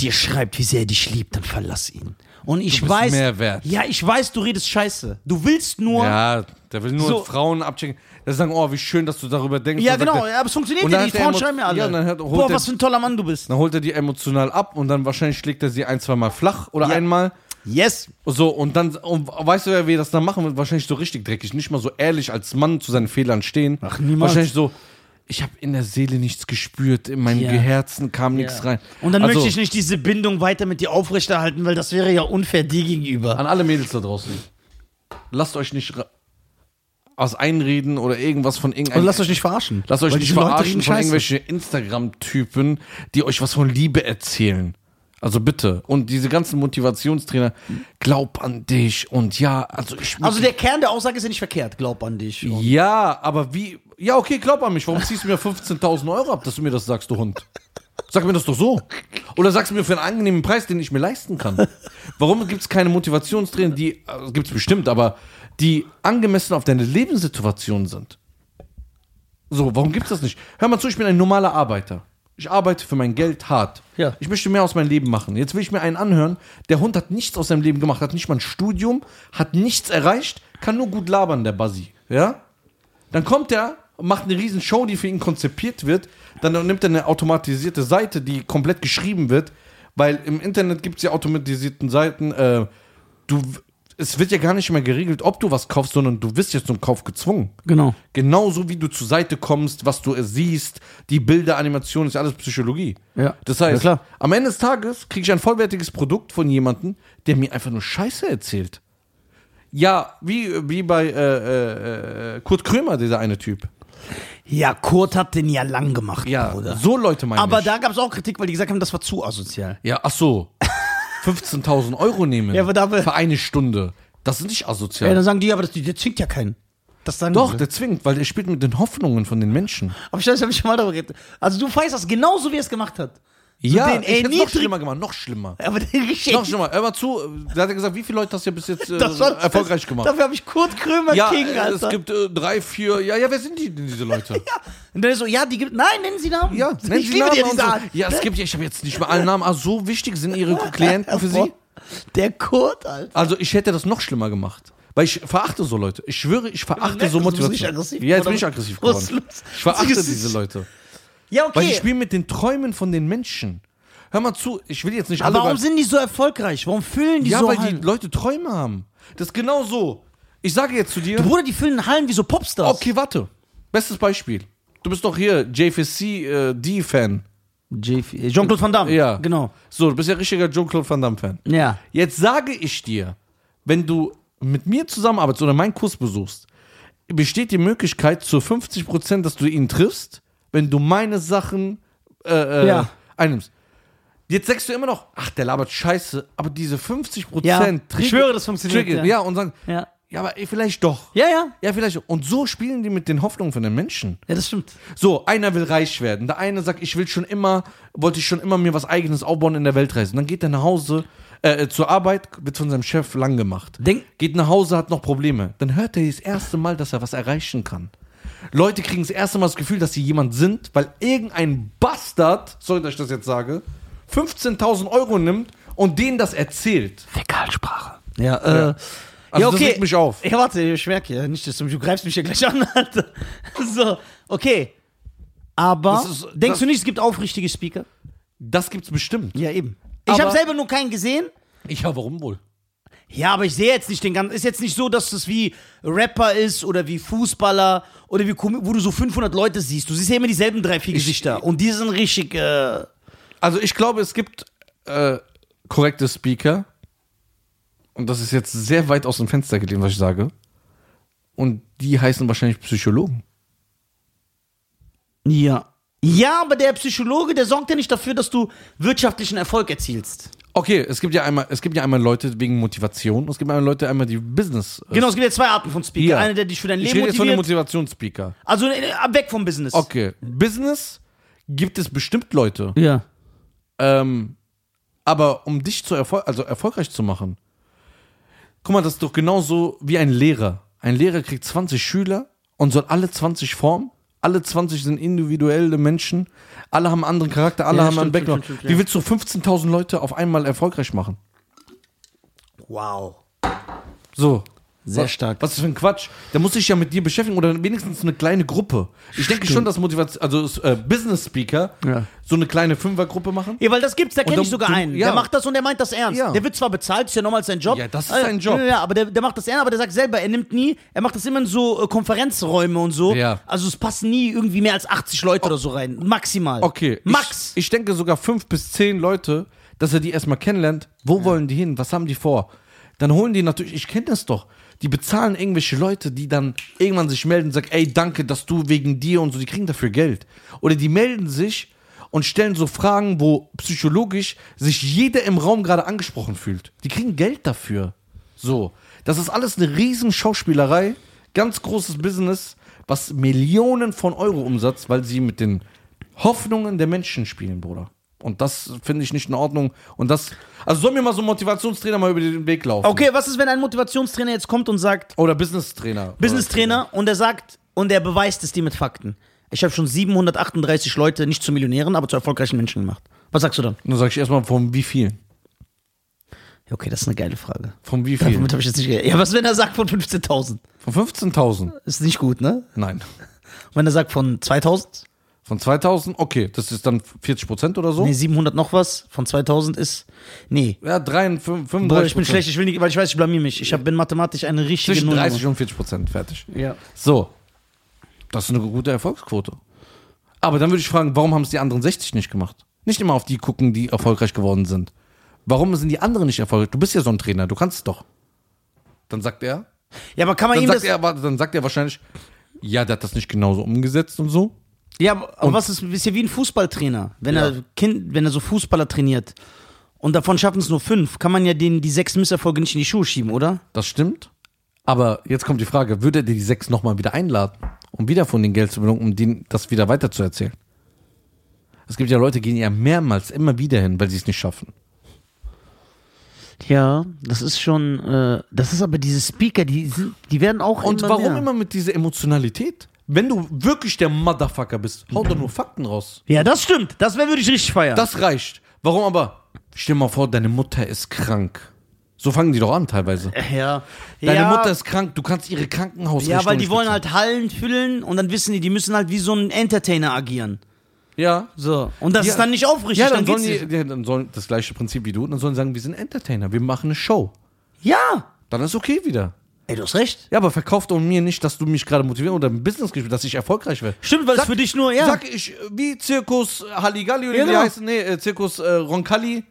dir schreibt, wie sehr er dich liebt, dann verlass ihn. Und ich bist weiß, mehr wert. ja, ich weiß, du redest Scheiße. Du willst nur, Ja, der will nur So. Frauen abchecken. Der sagen, oh, wie schön, dass du darüber denkst. Ja, genau, er- aber es funktioniert Und ja nicht. hat er Frauen schreiben ja alle. Ja, dann holt Boah, was für ein toller Mann du bist. Dann holt er die emotional ab und dann wahrscheinlich schlägt er sie ein, zwei Mal flach oder Ja. einmal. Yes. So, und dann, und weißt du ja, wie das dann machen wird? Wahrscheinlich so richtig dreckig. Nicht mal so ehrlich als Mann zu seinen Fehlern stehen. Ach, niemals. Wahrscheinlich so, ich habe in der Seele nichts gespürt, in meinem Ja. Herzen kam nichts rein. Und dann also, möchte ich nicht diese Bindung weiter mit dir aufrechterhalten, weil das wäre ja unfair dir gegenüber. An alle Mädels da draußen. Lasst euch nicht aus einreden oder irgendwas von irgendeinem. Und lasst euch nicht verarschen. Lasst euch Weil nicht verarschen von irgendwelchen Instagram-Typen, die euch was von Liebe erzählen. Also bitte. Und diese ganzen Motivationstrainer, glaub an dich und ja, also ich. Also der Kern der Aussage ist ja nicht verkehrt. Glaub an dich. Und ja, aber wie. Ja, okay, glaub an mich. Warum ziehst du mir 15.000 Euro ab, dass du mir das sagst, du Hund? Sag mir das doch so. Oder sagst mir für einen angenehmen Preis, den ich mir leisten kann. Warum gibt es keine Motivationstrainer, die, also gibt es bestimmt, aber die angemessen auf deine Lebenssituation sind? So, warum gibt es das nicht? Hör mal zu, ich bin ein normaler Arbeiter. Ich arbeite für mein Geld hart. Ja. Ich möchte mehr aus meinem Leben machen. Jetzt will ich mir einen anhören, der Hund hat nichts aus seinem Leben gemacht, hat nicht mal ein Studium, hat nichts erreicht, kann nur gut labern, der Buzzy. Ja? Dann kommt er macht eine riesen Show, die für ihn konzipiert wird. Dann nimmt er eine automatisierte Seite, die komplett geschrieben wird, weil im Internet gibt es ja automatisierten Seiten. Äh, du, es wird ja gar nicht mehr geregelt, ob du was kaufst, sondern du wirst jetzt zum Kauf gezwungen. Genau. Genauso wie du zur Seite kommst, was du siehst, die Bilder, Animation, ist alles Psychologie. Ja. Das heißt, Ja, klar. am Ende des Tages kriege ich ein vollwertiges Produkt von jemandem, der mir einfach nur Scheiße erzählt. Ja, wie, wie bei äh, äh, äh, Kurt Krömer, dieser eine Typ. Ja, Kurt hat den ja lang gemacht, Ja, Bruder. so Leute meine Aber ich. da gab es auch Kritik, weil die gesagt haben, das war zu asozial. ja, ach so. 15.000 Euro nehmen Ja, aber da- für eine Stunde. Das ist nicht asozial. Ja, dann sagen die, aber das, der zwingt ja keinen. Das sagen Doch, die. der zwingt, weil er spielt mit den Hoffnungen von den Menschen. Aber ich weiß, ich hab schon mal darüber geredet. Also du feierst das genauso, wie er es gemacht hat. Ja, den, ich hätte noch schlimmer gemacht, noch schlimmer. Aber den richtig. Noch schlimmer. Hör mal zu, da hat er gesagt, wie viele Leute hast du bis jetzt äh, das war erfolgreich gemacht? Dafür habe ich Kurt Krömer ja, King, Alter. es gibt äh, drei, vier. Ja, ja, wer sind die denn, diese Leute? *laughs* ja. Und dann ist so, ja, die gibt. Nein, nennen Sie Namen. Ja, ich nennen Sie liebe Namen so. Ja, es gibt ja, ich habe jetzt nicht mal alle Namen. Ah, so wichtig sind Ihre *laughs* Klienten für Sie? Der Kurt, Alter. Also, ich hätte das noch schlimmer gemacht. Weil ich verachte so Leute. Ich schwöre, ich verachte so Du bist Motivation. nicht aggressiv ja, jetzt bin ich aber- aggressiv geworden. Ich verachte *laughs* diese Leute. Ja, okay. Weil ich spiele mit den Träumen von den Menschen. Hör mal zu, ich will jetzt nicht aber warum sind die so erfolgreich? Warum füllen die Ja, so weil ein? die Leute Träume haben. Das ist genau so. Ich sage jetzt zu dir. Bruder, die füllen Hallen wie so Popstars. Okay, warte. Bestes Beispiel. Du bist doch hier JFC-D-Fan. J- Jean-Claude Van Damme. Ja. Genau. so, du bist ja richtiger Jean-Claude Van Damme-Fan. Ja. Jetzt sage ich dir, wenn du mit mir zusammenarbeitest oder meinen Kurs besuchst, besteht die Möglichkeit zu 50%, dass du ihn triffst, wenn du meine Sachen äh, äh, Ja. einnimmst. Jetzt sagst du immer noch, ach, der labert scheiße, aber diese 50% Ja, Trigger- ich schwöre, das funktioniert, Trigger, ja. ja. und sagen, Ja. ja, aber vielleicht doch. Ja, ja. Ja, vielleicht. Und so spielen die mit den Hoffnungen von den Menschen. Ja, das stimmt. So, einer will reich werden. Der eine sagt, ich will schon immer, wollte ich schon immer mir was eigenes aufbauen in der Weltreise. Und dann geht er nach Hause, äh, zur Arbeit, wird von seinem Chef lang gemacht. Denk- geht nach Hause, hat noch Probleme. Dann hört er das erste Mal, dass er was erreichen kann. Leute kriegen das erste Mal das Gefühl, dass sie jemand sind, weil irgendein Bastard, sorry, dass ich das jetzt sage, 15.000 Euro nimmt und denen das erzählt. Fäkalsprache. Ja, äh. Ja. Also ja, okay. das regt mich auf. Ja, warte, ich merke ja nicht, dass du, du greifst mich ja gleich an, *laughs* Alter. So, okay. Aber ist- denkst das- du nicht, es gibt aufrichtige Speaker? Das gibt's bestimmt. Ja, eben. Ich habe selber nur keinen gesehen. Ich ja, warum wohl? Ja, aber ich sehe jetzt nicht den ganzen. Ist jetzt nicht so, dass es wie Rapper ist oder wie Fußballer oder wie wo du so 500 Leute siehst. Du siehst ja immer dieselben drei, vier Gesichter und die sind richtig. Äh, Also ich glaube, es gibt äh, korrekte Speaker. Und das ist jetzt sehr weit aus dem Fenster gelehnt, was ich sage. Und die heißen wahrscheinlich Psychologen. ja. Ja, aber der Psychologe, der sorgt ja nicht dafür, dass du wirtschaftlichen Erfolg erzielst. Okay, es gibt ja einmal, es gibt ja einmal Leute wegen Motivation. Es gibt einmal Leute, einmal die Business. äh, Genau, es gibt ja zwei Arten von Speaker. Ja. Einer, der dich für dein Ich Leben rede jetzt von den motiviert. Motivationsspeaker. Also äh, weg vom Business. Okay, Business gibt es bestimmt Leute. Ja. Ähm, aber um dich zu erfol also erfolgreich zu machen, guck mal, das ist doch genauso wie ein Lehrer. Ein Lehrer kriegt 20 Schüler und soll alle 20 formen. Alle 20 sind individuelle Menschen. Alle haben einen anderen Charakter, alle Ja, haben einen stimmt, Background. stimmt, stimmt, Wie willst du 15.000 Leute auf einmal erfolgreich machen? Wow. So. Sehr was, stark. Was ist für ein Quatsch? Da muss ich ja mit dir beschäftigen oder wenigstens eine kleine Gruppe. Ich denke schon, dass Motivation, also äh, Business Speaker Ja. so eine kleine Fünfergruppe machen. Ja, weil das gibt's, da kenne ich sogar du- einen. ja. Der macht das und der meint das ernst. Ja. Der wird zwar bezahlt, ist ja nochmal sein Job. Ja, das ist Äh, sein Job. Ja, ja, aber der, der macht das ernst, aber der sagt selber, er nimmt nie, er macht das immer in so äh, Konferenzräume und so. Ja. Also es passen nie irgendwie mehr als 80 Leute oder so rein. Maximal. Okay. Max. Ich, ich denke sogar fünf bis zehn Leute, dass er die erstmal kennenlernt. Wo wollen die hin? Was haben die vor? Dann holen die natürlich, ich kenne das doch. Die bezahlen irgendwelche Leute, die dann irgendwann sich melden und sagen, ey, danke, dass du wegen dir und so, die kriegen dafür Geld. Oder die melden sich und stellen so Fragen, wo psychologisch sich jeder im Raum gerade angesprochen fühlt. Die kriegen Geld dafür. So. Das ist alles eine riesen Schauspielerei, ganz großes Business, was Millionen von Euro umsatzt, weil sie mit den Hoffnungen der Menschen spielen, Bruder. Und das finde ich nicht in Ordnung. Und das, also soll mir mal so ein Motivationstrainer mal über den Weg laufen. Okay, was ist, wenn ein Motivationstrainer jetzt kommt und sagt, Oder Business-Trainer. Business-Trainer, und er sagt, und er beweist es dir mit Fakten. Ich habe schon 738 Leute nicht zu Millionären, aber zu erfolgreichen Menschen gemacht. Was sagst du dann? Dann sage ich erstmal, von wie vielen? Ja, okay, das ist eine geile Frage. Von wie vielen? Damit habe ich jetzt nicht ge- Ja, was, wenn er sagt von 15.000? Von 15.000? Ist nicht gut, ne? Nein. Und wenn er sagt von 2000? Von 2000? Okay, das ist dann 40 Prozent oder so? Nee, 700 noch was. Von 2000 ist. Nee. Ja, 53, 35 Bruder, ich bin schlecht, ich will nicht, weil ich weiß, ich blamier mich. Ich hab, bin mathematisch eine richtige Zwischen Null. 30 und 40 Prozent, fertig. Ja. So. Das ist eine gute Erfolgsquote. Aber dann würde ich fragen, warum haben es die anderen 60 nicht gemacht? Nicht immer auf die gucken, die erfolgreich geworden sind. Warum sind die anderen nicht erfolgreich? Du bist ja so ein Trainer, du kannst es doch. Dann sagt er, Ja, aber kann man dann ihm sagt das. er, dann sagt er wahrscheinlich, ja, der hat das nicht genauso umgesetzt und so. Ja, aber aber was ist, ist ja wie ein Fußballtrainer. Wenn Ja. er Kind, wenn er so Fußballer trainiert und davon schaffen es nur fünf, kann man ja denen die sechs Misserfolge nicht in die Schuhe schieben, oder? Das stimmt. Aber jetzt kommt die Frage, würde er die sechs nochmal wieder einladen, um wieder von den Geld zu bekommen, um denen das wieder weiterzuerzählen? Es gibt ja Leute, die gehen ja mehrmals immer wieder hin, weil sie es nicht schaffen. Ja, das ist schon, äh, das ist aber diese Speaker, die sind, die werden auch Und immer warum mehr. immer mit dieser Emotionalität? Wenn du wirklich der Motherfucker bist, hau doch nur Fakten raus. Ja, das stimmt. Das wäre würde ich richtig feiern. Das reicht. Warum aber? Stell dir mal vor, deine Mutter ist krank. So fangen die doch an teilweise. ja. Deine ja, Mutter ist krank, du kannst ihre Krankenhausrechnung Ja, weil die wollen halt Hallen füllen und dann wissen die, die müssen halt wie so ein Entertainer agieren. Ja. So. Und das Ja. ist dann nicht aufrichtig. Ja, dann, sollen geht's die, ja, dann sollen das gleiche Prinzip wie du, dann sollen sie sagen, wir sind Entertainer, wir machen eine Show. ja. Dann ist okay wieder. Ey, du hast recht. Ja, aber verkauf doch mir nicht, dass du mich gerade motivierst oder im Business gibst, dass ich erfolgreich werde. Stimmt, weil es für dich nur, ja. Sag ich, äh, wie Zirkus Halligalli oder Ja, wie genau. heißen? Nee, äh, Zirkus äh, Roncalli.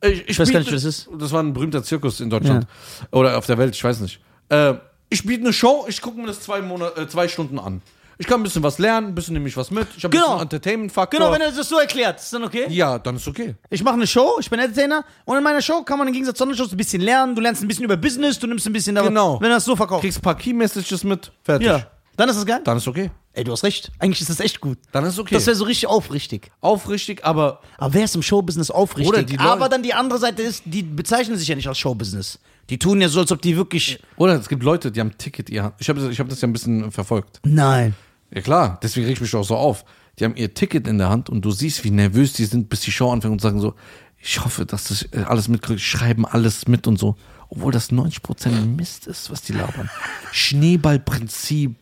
Äh, Ich, Ich weiß gar biete- nicht, wer das ist. Das war ein berühmter Zirkus in Deutschland. Oder auf der Welt, ich weiß nicht. Äh, ich biete eine Show, ich gucke mir das zwei, Monate, äh, zwei Stunden an. Ich kann ein bisschen was lernen, ein bisschen nehme ich was mit. Ich habe ein Genau. bisschen Entertainment-Faktor. Genau, wenn er das so erklärt, ist dann okay? ja, dann ist okay. Ich mache eine Show, ich bin Entertainer und in meiner Show kann man im Gegensatz zu anderen Shows ein bisschen lernen, du lernst ein bisschen über Business, du nimmst ein bisschen davon, Genau. wenn er es so verkauft. Kriegst ein paar Key-Messages mit, fertig. Ja, dann ist das geil. Dann ist okay. Ey, du hast recht. Eigentlich ist das echt gut. Dann ist okay. Das wäre so richtig aufrichtig. Aufrichtig, aber Aber wer ist im Showbusiness aufrichtig? Oder die Leute- Aber dann die andere Seite ist, die bezeichnen sich ja nicht als Showbusiness. Die tun ja so, als ob die wirklich. Oder es gibt Leute, die haben ein Ticket, ich habe ich hab das ja ein bisschen verfolgt. Nein. Ja klar, deswegen reg ich mich auch so auf. Die haben ihr Ticket in der Hand und du siehst, wie nervös die sind, bis die Show anfängt und sagen so, ich hoffe, dass das äh, alles mitkriegt, schreiben alles mit und so. Obwohl das 90% Mist ist, was die labern. Schneeballprinzip,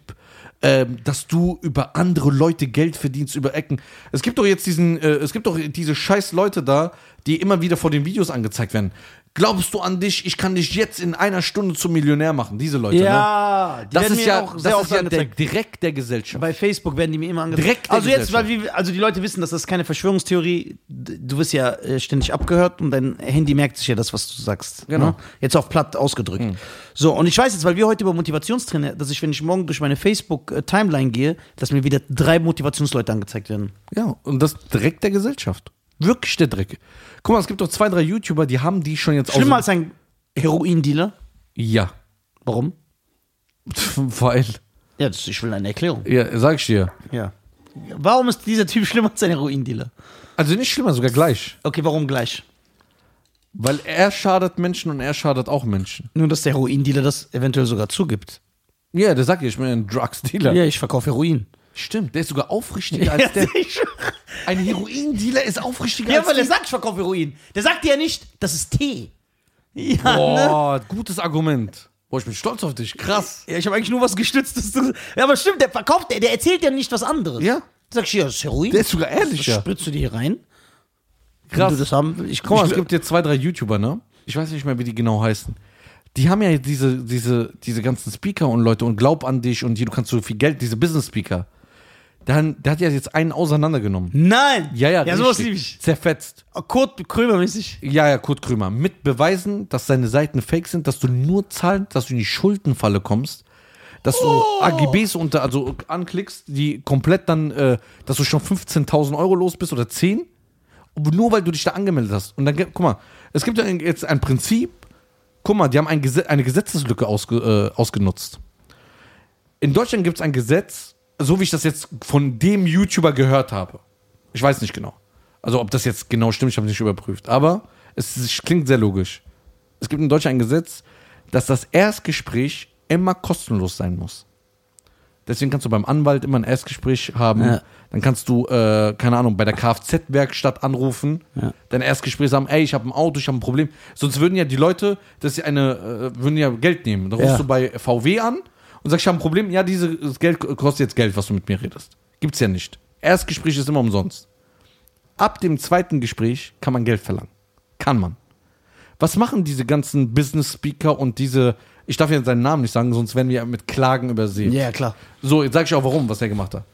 ähm, dass du über andere Leute Geld verdienst, über Ecken. Es gibt doch jetzt diesen, äh, es gibt doch diese scheiß Leute da, die immer wieder vor den Videos angezeigt werden. Glaubst du an dich? Ich kann dich jetzt in einer Stunde zum Millionär machen. Diese Leute, ne? Ja, die Das werden ist ja, auch das sehr ist oft ja der angezeigt. Dreck der Gesellschaft. Bei Facebook werden die mir immer angezeigt. Direkt also jetzt, weil wir, also die Leute wissen, dass das keine Verschwörungstheorie. Du wirst ja äh, ständig abgehört und dein Handy merkt sich ja das, was du sagst. Genau. Ne? Jetzt auf platt ausgedrückt. So und ich weiß jetzt, weil wir heute über Motivationstrainer, dass ich, wenn ich morgen durch meine Facebook äh, Timeline gehe, dass mir wieder drei Motivationsleute angezeigt werden. Ja, und das Dreck der Gesellschaft. Wirklich der Dreck. Guck mal, es gibt doch zwei, drei YouTuber, die haben die schon jetzt Schlimmer als ein Heroindealer. Ja. Warum? *laughs* Weil, Ja, das, ich will eine Erklärung. ja, sag ich dir. Ja. Warum ist dieser Typ *laughs* schlimmer als ein Heroindealer? Also nicht schlimmer, sogar gleich. Okay, warum gleich? Weil er schadet Menschen und er schadet auch Menschen. Nur, dass der Heroindealer das eventuell sogar zugibt. Ja, der sagt ja, ich bin ein Drugsdealer. Ja, ich verkaufe Heroin. Stimmt, der ist sogar aufrichtiger *laughs* als der. Ein Heroindealer ist aufrichtiger Ja, als weil er die- sagt, ich verkaufe Heroin. Der sagt dir ja nicht, das ist Tee. Ja, ne? Boah, gutes Argument. Boah, ich bin stolz auf dich. Krass. Ja, ich habe eigentlich nur was gestützt. dass du- Ja, aber stimmt, der verkauft, der, der erzählt ja nicht was anderes. Ja. Sag ich, ja, das ist Heroin. Der ist sogar das ehrlicher. spritzt du dir hier rein. Krass. Wenn du das haben. Ich Guck mal, ich, es gibt jetzt zwei, drei YouTuber, ne? Ich weiß nicht mehr, wie die genau heißen. Die haben ja diese, diese, diese ganzen Speaker und Leute und glaub an dich und hier, du kannst so viel Geld, diese Business-Speaker. Dann, der hat ja jetzt einen auseinandergenommen. Nein. Ja, ja, Ja, sowas liebe ich. Zerfetzt. Oh, Kurt Krömer-mäßig. Ja, ja, Kurt Krömer. Mit Beweisen, dass seine Seiten fake sind, dass du nur zahlst, dass du in die Schuldenfalle kommst, dass du AGBs unter, also anklickst, die komplett dann, äh, dass du schon 15.000 Euro los bist oder 10, nur weil du dich da angemeldet hast. Und dann, guck mal, es gibt ja jetzt ein Prinzip, guck mal, die haben ein Gesetz, eine Gesetzeslücke ausge, äh, ausgenutzt. In Deutschland gibt es ein Gesetz, so wie ich das jetzt von dem YouTuber gehört habe. Ich weiß nicht genau. Also ob das jetzt genau stimmt, ich habe nicht überprüft. Aber es ist, klingt sehr logisch. Es gibt in Deutschland ein Gesetz, dass das Erstgespräch immer kostenlos sein muss. Deswegen kannst du beim Anwalt immer ein Erstgespräch haben. Ja. Dann kannst du, äh, keine Ahnung, bei der Kfz-Werkstatt anrufen, Ja. dein Erstgespräch sagen, ey, ich habe ein Auto, ich habe ein Problem. Sonst würden ja die Leute, das ist ja eine, äh, würden ja Geld nehmen. Dann rufst Ja. du bei VW an und sagst, ich habe ein Problem. Ja, dieses Geld kostet jetzt Geld, was du mit mir redest. Gibt's ja nicht. Erstgespräch ist immer umsonst. Ab dem zweiten Gespräch kann man Geld verlangen. Kann man. Was machen diese ganzen Business-Speaker und diese, ich darf ja seinen Namen nicht sagen, sonst werden wir mit Klagen übersehen. Ja, klar. So, jetzt sage ich auch warum, was er gemacht hat.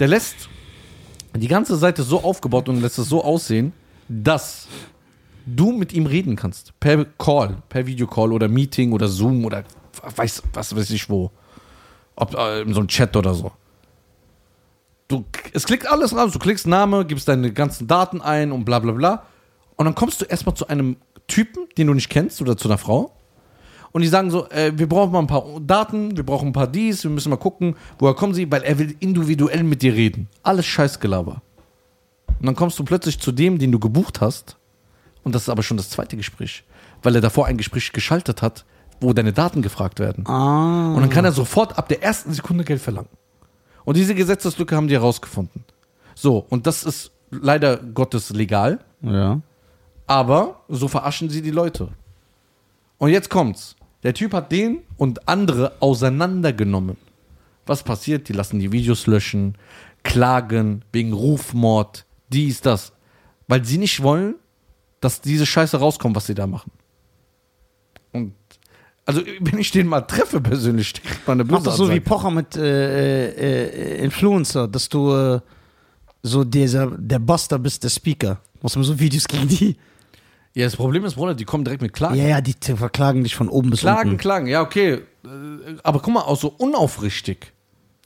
Der lässt die ganze Seite so aufgebaut und lässt es so aussehen, dass du mit ihm reden kannst. Per Call, per Videocall oder Meeting oder Zoom oder weiß, was weiß ich wo. Ob äh, in so einem Chat oder so. Du, es klickt alles raus. Du klickst Name, gibst deine ganzen Daten ein und bla bla bla. Und dann kommst du erstmal zu einem Typen, den du nicht kennst, oder zu einer Frau. Und die sagen so, äh, wir brauchen mal ein paar Daten, wir brauchen ein paar dies, wir müssen mal gucken, woher kommen sie, weil er will individuell mit dir reden. Alles Scheißgelaber. Und dann kommst du plötzlich zu dem, den du gebucht hast. Und das ist aber schon das zweite Gespräch. Weil er davor ein Gespräch geschaltet hat, wo deine Daten gefragt werden. Ah. Und dann kann er sofort ab der ersten Sekunde Geld verlangen. Und diese Gesetzeslücke haben die herausgefunden. So, und das ist leider Gottes legal, Ja. aber so verarschen sie die Leute. Und jetzt kommt's. Der Typ hat den und andere auseinandergenommen. Was passiert? Die lassen die Videos löschen, klagen wegen Rufmord, dies, das. Weil sie nicht wollen, dass diese Scheiße rauskommt, was sie da machen. Also, wenn ich den mal treffe persönlich, kriegt man eine Mach doch so wie. Pocher mit äh, äh, äh, Influencer, dass du äh, so dieser, der Buster bist, der Speaker. Machst du mal so Videos gegen die? Ja, das Problem ist, Bruder, die kommen direkt mit Klagen. Ja, ja, die verklagen dich von oben bis Klagen, unten. Klagen, ja, okay. Aber guck mal, auch so unaufrichtig.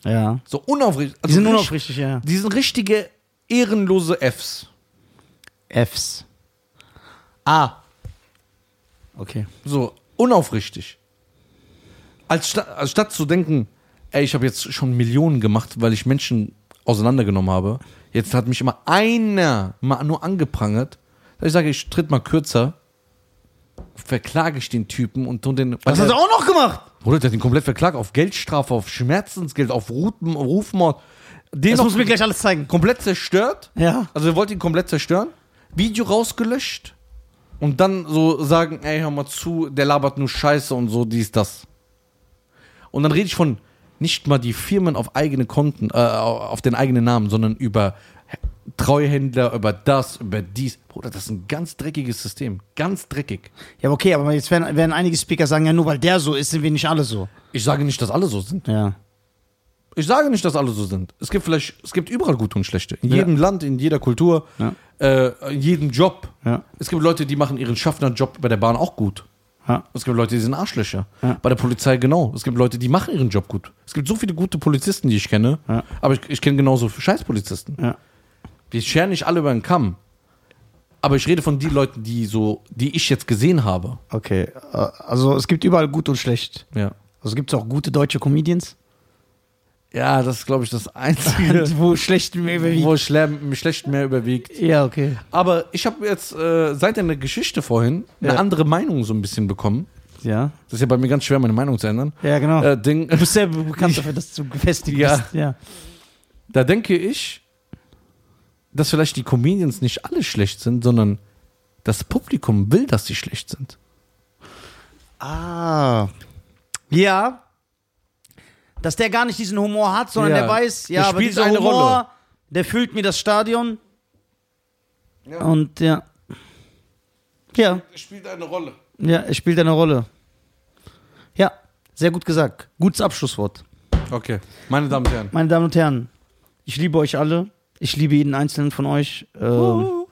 Ja. So unaufrichtig. Die sind richtig- unaufrichtig, ja. Die sind richtige ehrenlose Fs. Fs. Ah. Okay. So, unaufrichtig. Als, sta als statt zu denken, ey, ich habe jetzt schon Millionen gemacht, weil ich Menschen auseinandergenommen habe. Jetzt hat mich immer einer mal nur angeprangert. Da ich sage, ich tritt mal kürzer, verklage ich den Typen und tu den. Was du der- auch noch gemacht? Bruder, der hat ihn komplett verklagt auf Geldstrafe, auf Schmerzensgeld, auf Ruten- Rufmord. Den Das du mir gleich alles zeigen. komplett zerstört. Ja. Also er wollte ihn komplett zerstören. Video rausgelöscht. Und dann so sagen, ey, hör mal zu, der labert nur Scheiße und so, dies, das. Und dann rede ich von nicht mal die Firmen auf eigene Konten, äh, auf den eigenen Namen, sondern über Treuhändler, über das, über dies. Bruder, das ist ein ganz dreckiges System. Ganz dreckig. Ja, okay, aber jetzt werden, werden einige Speaker sagen, ja, nur weil der so ist, sind wir nicht alle so. Ich sage nicht, dass alle so sind. Ja. Ich sage nicht, dass alle so sind. Es gibt vielleicht, es gibt überall gute und schlechte. In jedem Land, in jeder Kultur, äh, in jedem Job. Es gibt Leute, die machen ihren Schaffnerjob bei der Bahn auch gut. Ja. Es gibt Leute, die sind Arschlöcher. Ja. Bei der Polizei genau. Es gibt Leute, die machen ihren Job gut. Es gibt so viele gute Polizisten, die ich kenne. Ja. Aber ich, ich kenne genauso Scheißpolizisten. Ja. Wir scheren nicht alle über den Kamm. Aber ich rede von den Leuten, die so, die ich jetzt gesehen habe. Okay. äh, Also es gibt überall gut und schlecht. Ja. Also gibt es auch gute deutsche Comedians, Ja, das ist, glaube ich, das Einzige, *laughs* wo schlecht mehr überwiegt. wo Schle schlecht mehr überwiegt. Ja, okay. Aber ich habe jetzt äh, seit einer Geschichte vorhin eine Ja. andere Meinung so ein bisschen bekommen. Ja. Das ist ja bei mir ganz schwer, meine Meinung zu ändern. Ja, genau. Äh, Ding, du bist sehr bekannt *laughs* dafür, dass du gefestigt Ja. bist. Ja. da denke ich, dass vielleicht die Comedians nicht alle schlecht sind, sondern das Publikum will, dass sie schlecht sind. Ah. Ja. Dass der gar nicht diesen Humor hat, sondern Ja. der weiß, ja, Der aber spielt dieser eine Humor, Rolle. der füllt mir das Stadion. Ja. Und ja. Ja, Spielt eine Rolle. ja, es spielt eine Rolle. Ja, sehr gut gesagt. Gutes Abschlusswort. Okay, meine Damen und Herren. Meine Damen und Herren, ich liebe euch alle. Ich liebe jeden einzelnen von euch. Ähm,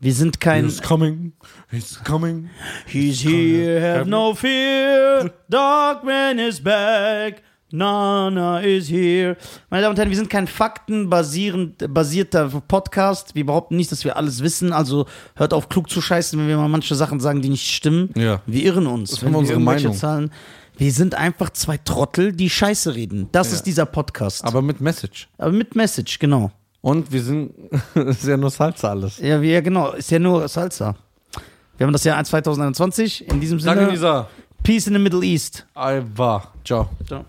wir sind kein. He's coming, he's coming. He's here, have no fear. Darkman is back. Nana is here. Meine Damen und Herren, wir sind kein faktenbasierter Podcast. Wir behaupten nicht, dass wir alles wissen. Also hört auf, klug zu scheißen, wenn wir mal manche Sachen sagen, die nicht stimmen. Ja. Wir irren uns. Das wenn wir unsere Meinung. Zahlen. Wir sind einfach zwei Trottel, die Scheiße reden. Das Ja. ist dieser Podcast. Aber, Aber mit Message. mit Message, genau. Und wir sind, *laughs* ist ja nur Salsa alles. Ja, wir, genau. Ist ja nur Salsa. Wir haben das Jahr 2021. In diesem Sinne, Danke, Lisa. Peace in the Middle East. War. Ciao. Ciao.